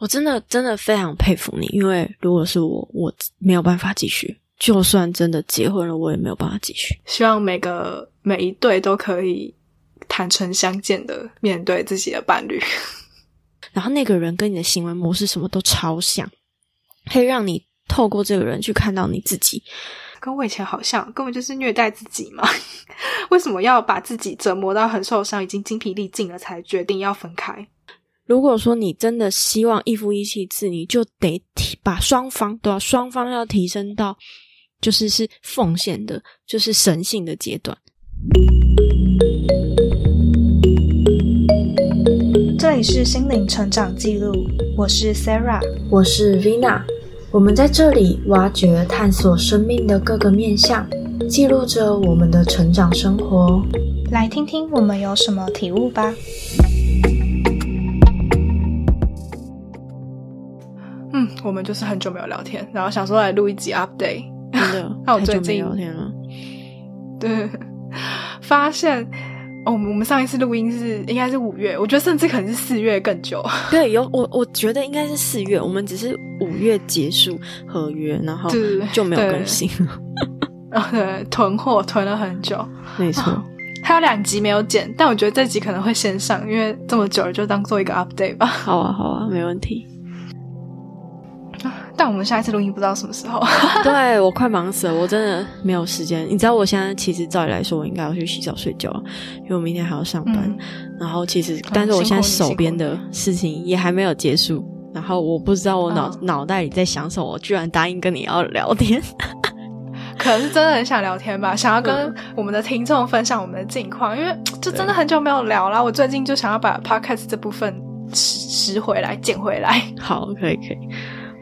我真的真的非常佩服你，因为如果是我，我没有办法继续。就算真的结婚了，我也没有办法继续。希望每个每一对都可以坦诚相见的面对自己的伴侣，然后那个人跟你的行为模式什么都超像，可以让你透过这个人去看到你自己。跟我以前好像，根本就是虐待自己嘛？为什么要把自己折磨到很受伤，已经精疲力尽了，才决定要分开？如果说你真的希望一夫一妻制，你就得提把双方都要双方要提升到。就是是奉献的，就是神性的阶段。这里是心灵成长记录，我是 Sarah，我是 Vina。我们在这里挖掘、探索生命的各个面向，记录着我们的成长生活。来听听我们有什么体悟吧。我们就是很久没有聊天，然后想说来录一集 update。真的，那我最近聊天了。对，发现哦，我们上一次录音是应该是五月，我觉得甚至可能是四月更久。对，有我我觉得应该是四月，我们只是五月结束合约，然后就没有更新了。啊，对，囤货囤了很久，没错。还有两集没有剪，但我觉得这集可能会先上，因为这么久了，就当做一个 update 吧。好啊，好啊，没问题。但我们下一次录音不知道什么时候。对我快忙死了，我真的没有时间。你知道我现在其实照理来说，我应该要去洗澡睡觉，因为我明天还要上班。然后其实，但是我现在手边的事情也还没有结束。然后我不知道我脑脑袋里在想什么，我居然答应跟你要聊天。可能是真的很想聊天吧，想要跟我们的听众分享我们的近况，因为就真的很久没有聊了。我最近就想要把 podcast 这部分拾拾回来、捡回来。好，可以，可以。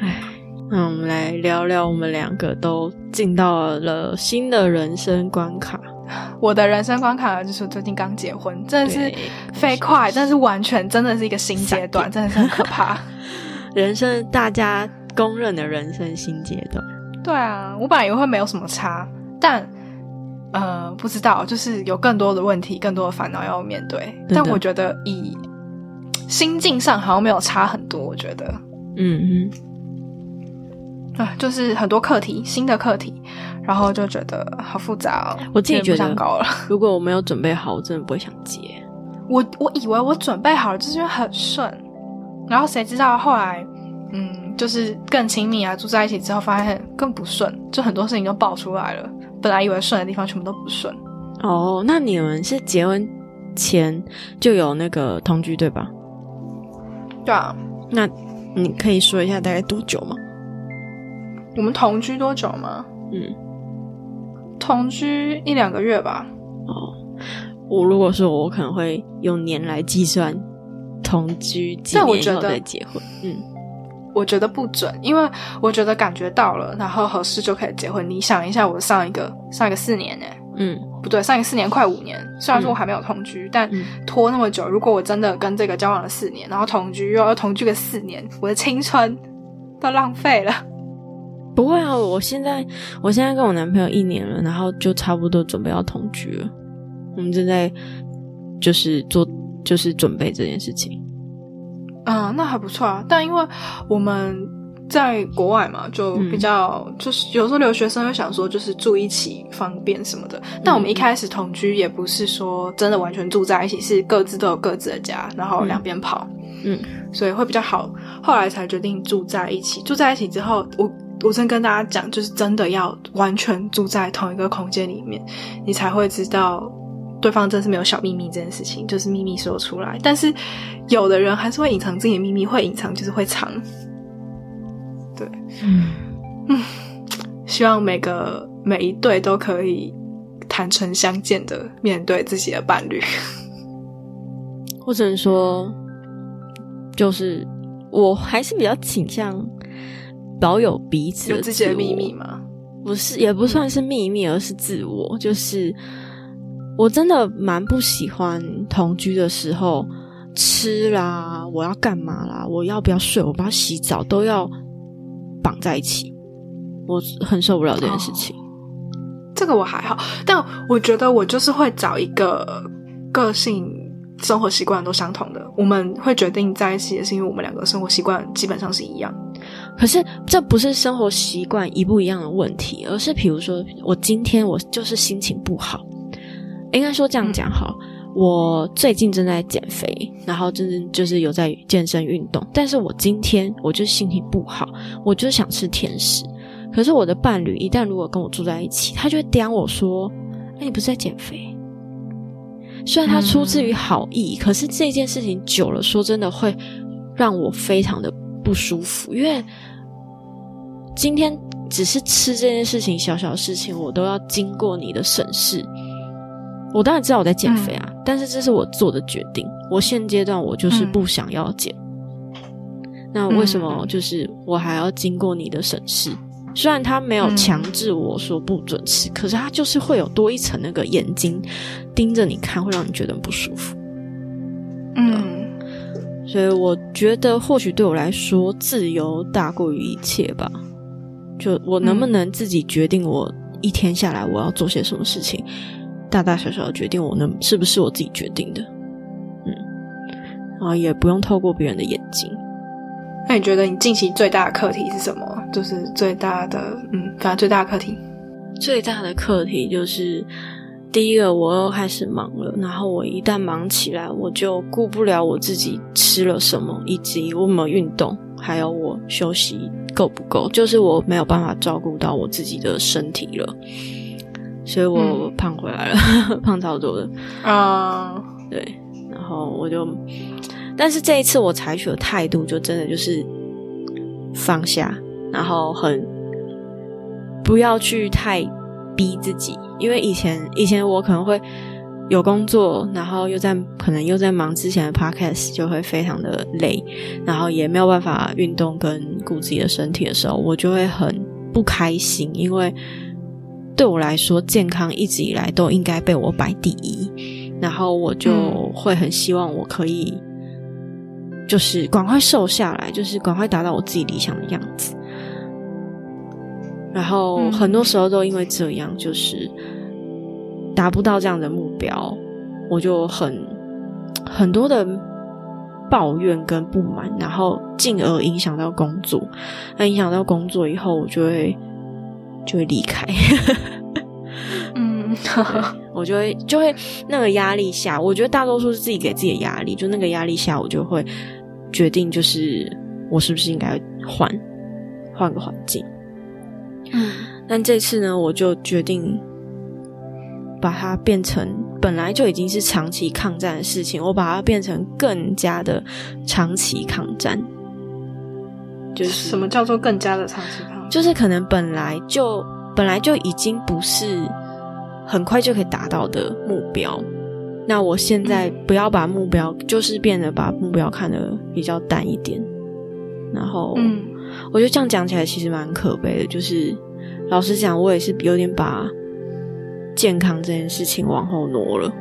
唉。那我们来聊聊，我们两个都进到了新的人生关卡。我的人生关卡就是最近刚结婚，真的是飞快，但是完全真的是一个新阶段，真的是很可怕。人生大家公认的人生新阶段。对啊，我本来以为会没有什么差，但呃，不知道，就是有更多的问题，更多的烦恼要面对。但我觉得以心境上好像没有差很多，我觉得，嗯嗯。啊，就是很多课题，新的课题，然后就觉得好复杂哦。我自己觉得想高了。如果我没有准备好，我真的不会想接。我我以为我准备好了，就是因为很顺，然后谁知道后来，嗯，就是更亲密啊，住在一起之后发现更不顺，就很多事情都爆出来了。本来以为顺的地方，全部都不顺。哦，那你们是结婚前就有那个同居对吧？对啊。那你可以说一下大概多久吗？我们同居多久吗？嗯，同居一两个月吧。哦，我如果说我可能会用年来计算，同居几年以后再结婚。嗯，我觉得不准，因为我觉得感觉到了，然后合适就可以结婚。你想一下，我上一个上一个四年呢？嗯，不对，上一个四年快五年。虽然说我还没有同居，但拖那么久，如果我真的跟这个交往了四年，然后同居又要同居个四年，我的青春都浪费了。不会啊，我现在我现在跟我男朋友一年了，然后就差不多准备要同居了。我们正在就是做就是准备这件事情。嗯，那还不错啊。但因为我们在国外嘛，就比较就是有时候留学生会想说就是住一起方便什么的。但我们一开始同居也不是说真的完全住在一起，是各自都有各自的家，然后两边跑。嗯，所以会比较好。后来才决定住在一起。住在一起之后，我。我真跟大家讲，就是真的要完全住在同一个空间里面，你才会知道对方真是没有小秘密这件事情，就是秘密说出来。但是有的人还是会隐藏自己的秘密，会隐藏就是会藏。对，嗯嗯，希望每个每一对都可以坦诚相见的面对自己的伴侣。我只能说，就是我还是比较倾向。保有彼此有自己的秘密吗？不是，也不算是秘密，而是自我。就是我真的蛮不喜欢同居的时候吃啦，我要干嘛啦，我要不要睡，我不要洗澡，都要绑在一起。我很受不了这件事情。这个我还好，但我觉得我就是会找一个个性生活习惯都相同的，我们会决定在一起，也是因为我们两个生活习惯基本上是一样。可是这不是生活习惯一不一样的问题，而是比如说我今天我就是心情不好，应该说这样讲好。我最近正在减肥，然后真正就是有在健身运动，但是我今天我就心情不好，我就想吃甜食。可是我的伴侣一旦如果跟我住在一起，他就会刁我说：“哎，你不是在减肥？”虽然他出自于好意，可是这件事情久了，说真的会让我非常的不舒服。因为今天只是吃这件事情，小小事情，我都要经过你的审视。我当然知道我在减肥啊，但是这是我做的决定。我现阶段我就是不想要减。那为什么就是我还要经过你的审视？虽然他没有强制我说不准吃，可是他就是会有多一层那个眼睛盯着你看，会让你觉得不舒服。嗯，所以我觉得或许对我来说，自由大过于一切吧。就我能不能自己决定，我一天下来我要做些什么事情，大大小小的决定，我能是不是我自己决定的？嗯，然后也不用透过别人的眼睛。那你觉得你近期最大的课题是什么？就是最大的，嗯，反正最大的课题，最大的课题就是第一个，我又开始忙了。然后我一旦忙起来，我就顾不了我自己吃了什么，以及我有没有运动，还有我休息够不够，就是我没有办法照顾到我自己的身体了。所以我胖回来了，胖超多的啊。对，然后我就。但是这一次我采取的态度就真的就是放下，然后很不要去太逼自己，因为以前以前我可能会有工作，然后又在可能又在忙之前的 podcast，就会非常的累，然后也没有办法运动跟顾自己的身体的时候，我就会很不开心，因为对我来说健康一直以来都应该被我摆第一，然后我就会很希望我可以。就是赶快瘦下来，就是赶快达到我自己理想的样子。然后很多时候都因为这样，就是达不到这样的目标，我就很很多的抱怨跟不满，然后进而影响到工作。那影响到工作以后，我就会就会离开。嗯，我就会就会那个压力下，我觉得大多数是自己给自己的压力。就那个压力下，我就会。决定就是我是不是应该换换个环境？嗯，但这次呢，我就决定把它变成本来就已经是长期抗战的事情，我把它变成更加的长期抗战。就是什么叫做更加的长期抗战？就是可能本来就本来就已经不是很快就可以达到的目标。那我现在不要把目标，就是变得把目标看得比较淡一点，然后，嗯，我觉得这样讲起来其实蛮可悲的。就是老实讲，我也是有点把健康这件事情往后挪了。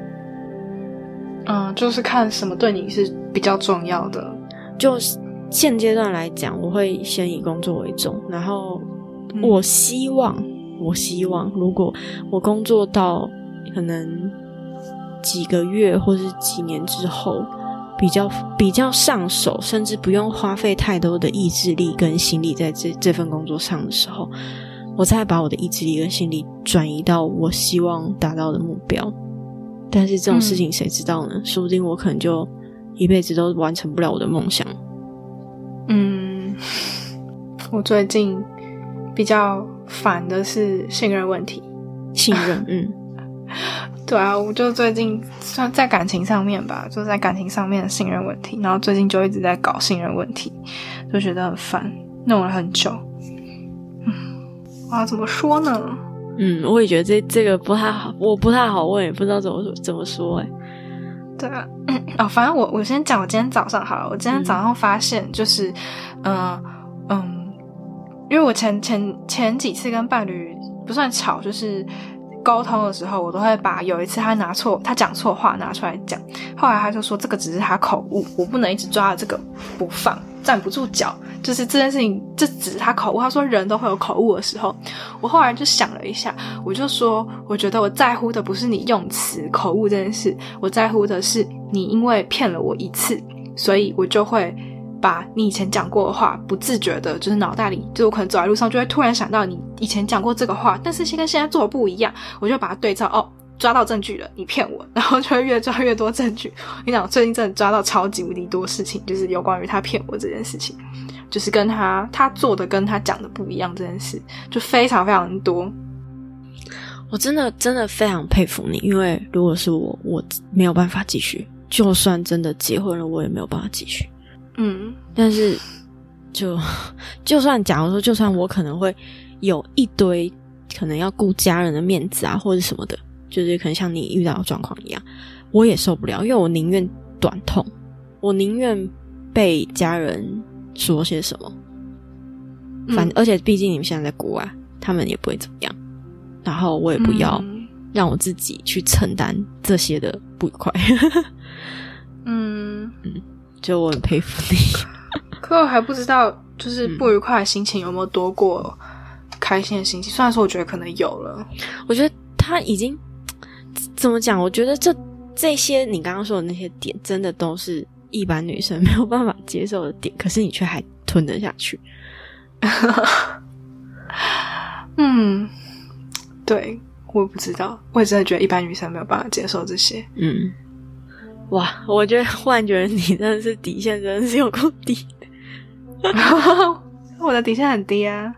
嗯，就是看什么对你是比较重要的。就现阶段来讲，我会先以工作为重，然后我希望，我希望如果我工作到可能。几个月或是几年之后，比较比较上手，甚至不用花费太多的意志力跟心力在这这份工作上的时候，我再把我的意志力跟心力转移到我希望达到的目标。但是这种事情谁知道呢？说不定我可能就一辈子都完成不了我的梦想。嗯，我最近比较烦的是信任问题。信任，嗯。对啊，我就最近算在感情上面吧，就在感情上面的信任问题，然后最近就一直在搞信任问题，就觉得很烦，弄了很久。嗯，啊，怎么说呢？嗯，我也觉得这这个不太好，我不太好问，也不知道怎么怎么说。哎，对啊，哦，反正我我先讲，我今天早上好了，我今天早上发现就是，嗯嗯，因为我前前前几次跟伴侣不算吵，就是。沟通的时候，我都会把有一次他拿错、他讲错话拿出来讲。后来他就说这个只是他口误，我不能一直抓着这个不放，站不住脚。就是这件事情，这只是他口误。他说人都会有口误的时候。我后来就想了一下，我就说，我觉得我在乎的不是你用词口误这件事，我在乎的是你因为骗了我一次，所以我就会把你以前讲过的话，不自觉的，就是脑袋里，就我可能走在路上就会突然想到你以前讲过这个话，但是现跟现在做的不一样，我就把它对照，哦，抓到证据了，你骗我，然后就会越抓越多证据。你讲，最近真的抓到超级无敌多事情，就是有关于他骗我这件事情，就是跟他他做的跟他讲的不一样这件事，就非常非常多。我真的真的非常佩服你，因为如果是我，我没有办法继续。就算真的结婚了，我也没有办法继续。嗯，但是就就算假如说，就算我可能会有一堆可能要顾家人的面子啊，或者什么的，就是可能像你遇到的状况一样，我也受不了，因为我宁愿短痛，我宁愿被家人说些什么。反而且毕竟你们现在在国外，他们也不会怎么样。然后我也不要让我自己去承担这些的不愉快。嗯 嗯，就我很佩服你，可我还不知道，就是不愉快的心情有没有多过开心的心情。虽然说我觉得可能有了，我觉得他已经怎么讲？我觉得这这些你刚刚说的那些点，真的都是一般女生没有办法接受的点，可是你却还吞得下去。嗯，对，我不知道，我也真的觉得一般女生没有办法接受这些。嗯。哇，我觉得忽然觉得你真的是底线真的是有够低，我的底线很低啊。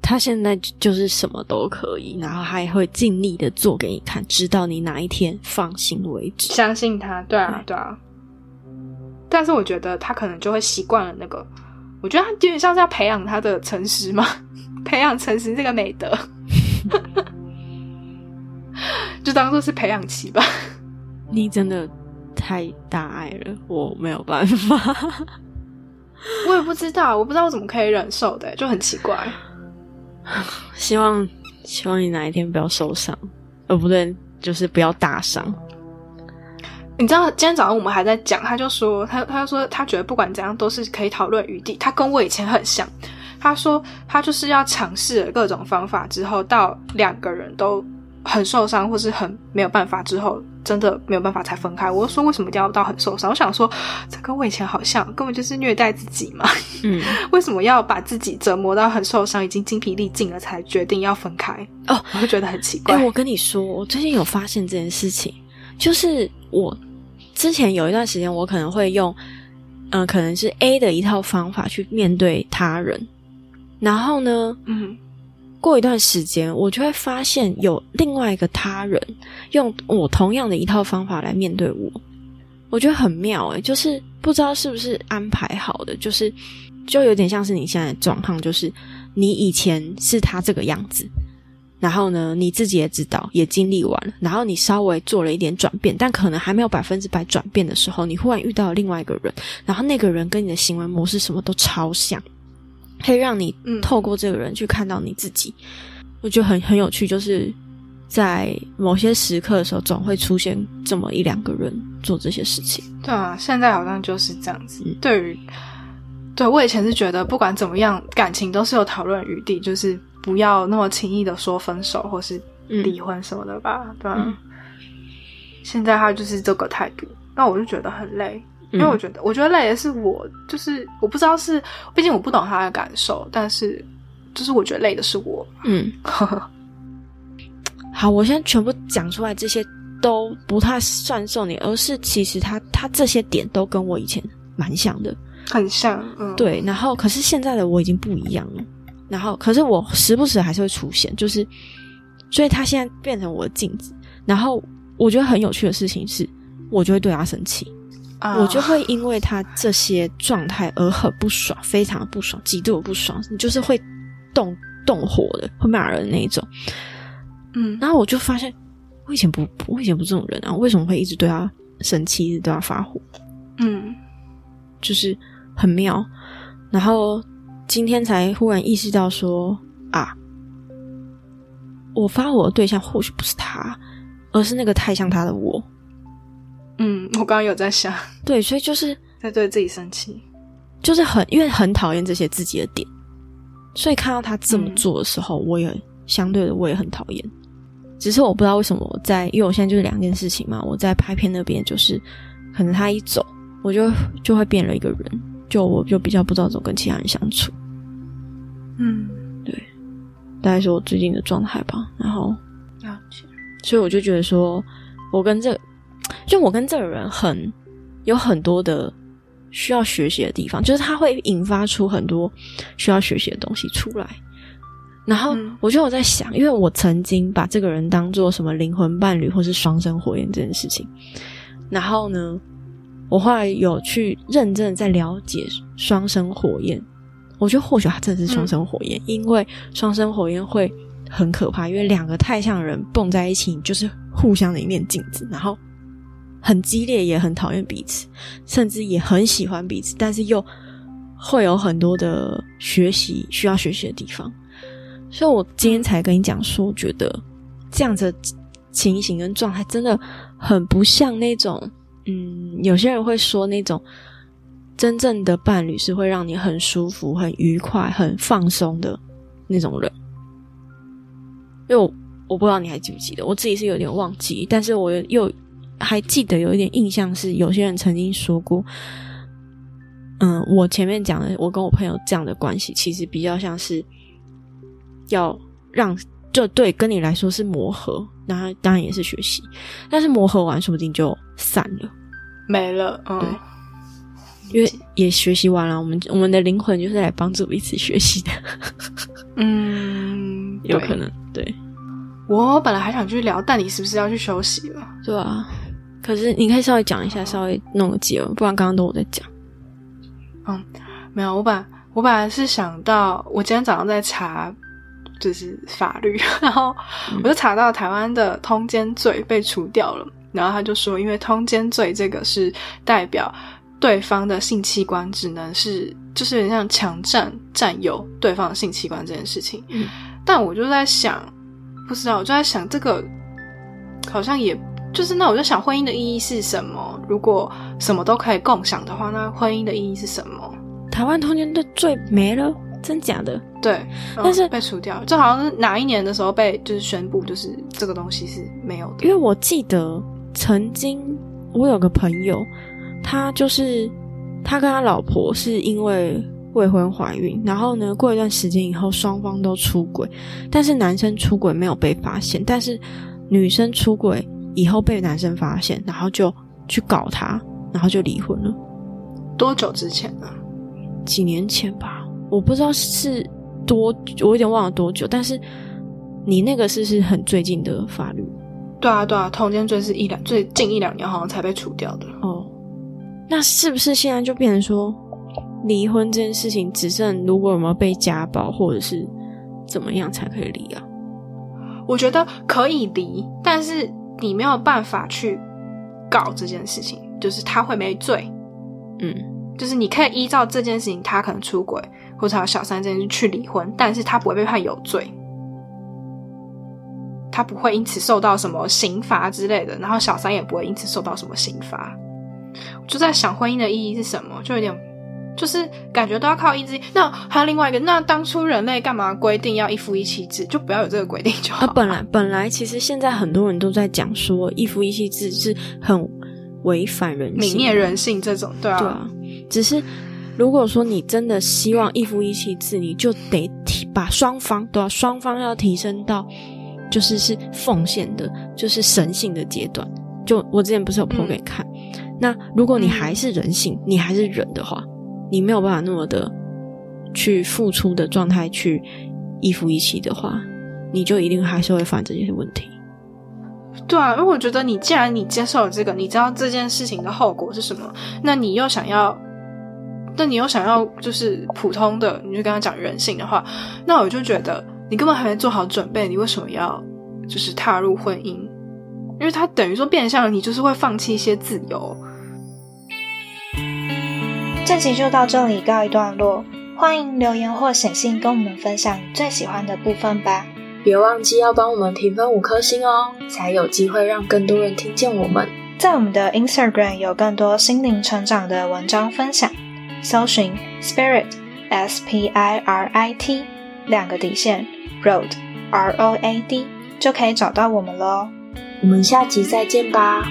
他现在就是什么都可以，然后还会尽力的做给你看，直到你哪一天放心为止。相信他，对啊，对啊。但是我觉得他可能就会习惯了那个，我觉得他有点像是要培养他的诚实嘛，培养诚实这个美德，就当做是培养期吧。你真的。太大爱了，我没有办法。我也不知道，我不知道我怎么可以忍受的，就很奇怪。希望希望你哪一天不要受伤，呃，不对，就是不要大伤。你知道今天早上我们还在讲，他就说他他说他觉得不管怎样都是可以讨论余地。他跟我以前很像，他说他就是要尝试各种方法之后，到两个人都。很受伤，或是很没有办法之后，真的没有办法才分开。我就说为什么一定要到很受伤？我想说，这跟我以前好像，根本就是虐待自己嘛。嗯，为什么要把自己折磨到很受伤，已经精疲力尽了，才决定要分开？哦，我会觉得很奇怪。我跟你说，我最近有发现这件事情，就是我之前有一段时间，我可能会用，嗯，可能是 A 的一套方法去面对他人，然后呢，嗯。过一段时间，我就会发现有另外一个他人用我同样的一套方法来面对我，我觉得很妙诶，就是不知道是不是安排好的，就是就有点像是你现在的状况，就是你以前是他这个样子，然后呢你自己也知道，也经历完了，然后你稍微做了一点转变，但可能还没有百分之百转变的时候，你忽然遇到另外一个人，然后那个人跟你的行为模式什么都超像。可以让你透过这个人去看到你自己，我觉得很很有趣。就是在某些时刻的时候，总会出现这么一两个人做这些事情。对啊，现在好像就是这样子。对于对我以前是觉得，不管怎么样，感情都是有讨论余地，就是不要那么轻易的说分手或是离婚什么的吧。对啊，现在他就是这个态度，那我就觉得很累。因为我觉得，我觉得累的是我，就是我不知道是，毕竟我不懂他的感受，但是就是我觉得累的是我。嗯，好，我现在全部讲出来，这些都不太算受你，而是其实他他这些点都跟我以前蛮像的，很像。嗯，对。然后，可是现在的我已经不一样了。然后，可是我时不时还是会出现，就是，所以他现在变成我的镜子。然后，我觉得很有趣的事情是，我就会对他生气。我就会因为他这些状态而很不爽，非常的不爽，极度的不爽，你就是会动动火的，会骂人那一种。嗯，然后我就发现，我以前不，我以前不这种人啊，为什么会一直对他生气，一直对他发火？嗯，就是很妙。然后今天才忽然意识到说啊，我发火的对象或许不是他，而是那个太像他的我。嗯，我刚刚有在想，对，所以就是 在对自己生气，就是很因为很讨厌这些自己的点，所以看到他这么做的时候，我也相对的我也很讨厌。只是我不知道为什么我在，因为我现在就是两件事情嘛，我在拍片那边就是可能他一走，我就就会变了一个人，就我就比较不知道怎么跟其他人相处。嗯，对，大概是我最近的状态吧。然后，了解。所以我就觉得说，我跟这，就我跟这个人很有很多的需要学习的地方，就是他会引发出很多需要学习的东西出来。然后嗯我就有在想，因为我曾经把这个人当做什么灵魂伴侣或是双生火焰这件事情，然后呢，我后来有去认真的在了解双生火焰，我觉得或许他真的是双生火焰，因为双生火焰会很可怕，因为两个太像的人蹦在一起，你就是互相的一面镜子，然后很激烈，也很讨厌彼此，甚至也很喜欢彼此，但是又会有很多的学习需要学习的地方。所以我今天才跟你讲说，我觉得这样子的情形跟状态真的很不像那种，嗯，有些人会说那种真正的伴侣是会让你很舒服、很愉快、很放松的那种人。因为我我不知道你还记不记得，我自己是有点忘记，但是我又还记得有一点印象是，有些人曾经说过，嗯，我前面讲的，我跟我朋友这样的关系，其实比较像是要让就对跟你来说是磨合，然后当然也是学习，但是磨合完说不定就散了，没了。嗯，对因为也学习完了，我们我们的灵魂就是来帮助彼此学习的，嗯，有可能对我本来还想去聊，但你是不是要去休息了？对啊。可是你可以稍微讲一下，稍微弄个结论，不然刚刚都我在讲。嗯没有，我把我本来是想到，我今天早上在查，就是法律，然后我就查到台湾的通奸罪被除掉了，然后他就说，因为通奸罪这个是代表对方的性器官只能是，就是有点像强占占有对方的性器官这件事情。嗯但我就在想，不知道，我就在想这个好像也。就是那我就想婚姻的意义是什么？如果什么都可以共享的话，那婚姻的意义是什么？台湾通奸的罪没了，真假的？对，嗯但是被除掉了，这好像是哪一年的时候被就是宣布，就是这个东西是没有的。因为我记得曾经我有个朋友，他就是他跟他老婆是因为未婚怀孕，然后呢，过一段时间以后双方都出轨，但是男生出轨没有被发现，但是女生出轨以后被男生发现，然后就去搞他，然后就离婚了。多久之前呢？几年前吧，我不知道是多，我有点忘了多久，但是你那个是是很最近的法律对啊，对啊，通奸罪是一两最近一两年好像才被除掉的。哦。那是不是现在就变成说，离婚这件事情只剩如果有没有被家暴或者是怎么样才可以离啊？我觉得可以离，但是你没有办法去告这件事情，就是他会没罪。嗯，就是你可以依照这件事情，他可能出轨或者小三这件事去离婚，但是他不会被判有罪，他不会因此受到什么刑罚之类的，然后小三也不会因此受到什么刑罚。我就在想婚姻的意义是什么，就有点就是感觉都要靠意志力。那还有另外一个，那当初人类干嘛规定要一夫一妻制，就不要有这个规定就好。啊，本来本来其实现在很多人都在讲说一夫一妻制是很违反人性、泯灭人性这种，对啊，对啊，只是如果说你真的希望一夫一妻制，你就得提把双方都要双方要提升到就是是奉献的，就是神性的阶段。就我之前不是有 po 嗯。给你看，那如果你嗯还是人性，你还是人的话，你没有办法那么的去付出的状态去一夫一妻的话，你就一定还是会犯这些问题。对啊，因为我觉得你既然你接受了这个，你知道这件事情的后果是什么，那你又想要，那你又想要就是普通的，你就跟他讲人性的话，那我就觉得你根本还没做好准备，你为什么要就是踏入婚姻？因为他等于说变相你就是会放弃一些自由。这集就到这里告一段落，欢迎留言或写信跟我们分享你最喜欢的部分吧。别忘记要帮我们评分五颗星哦，才有机会让更多人听见我们。在我们的 Instagram 有更多心灵成长的文章分享，搜寻 Spirit S P I R I T 两个底线 Road R O A D 就可以找到我们喽。我们下集再见吧。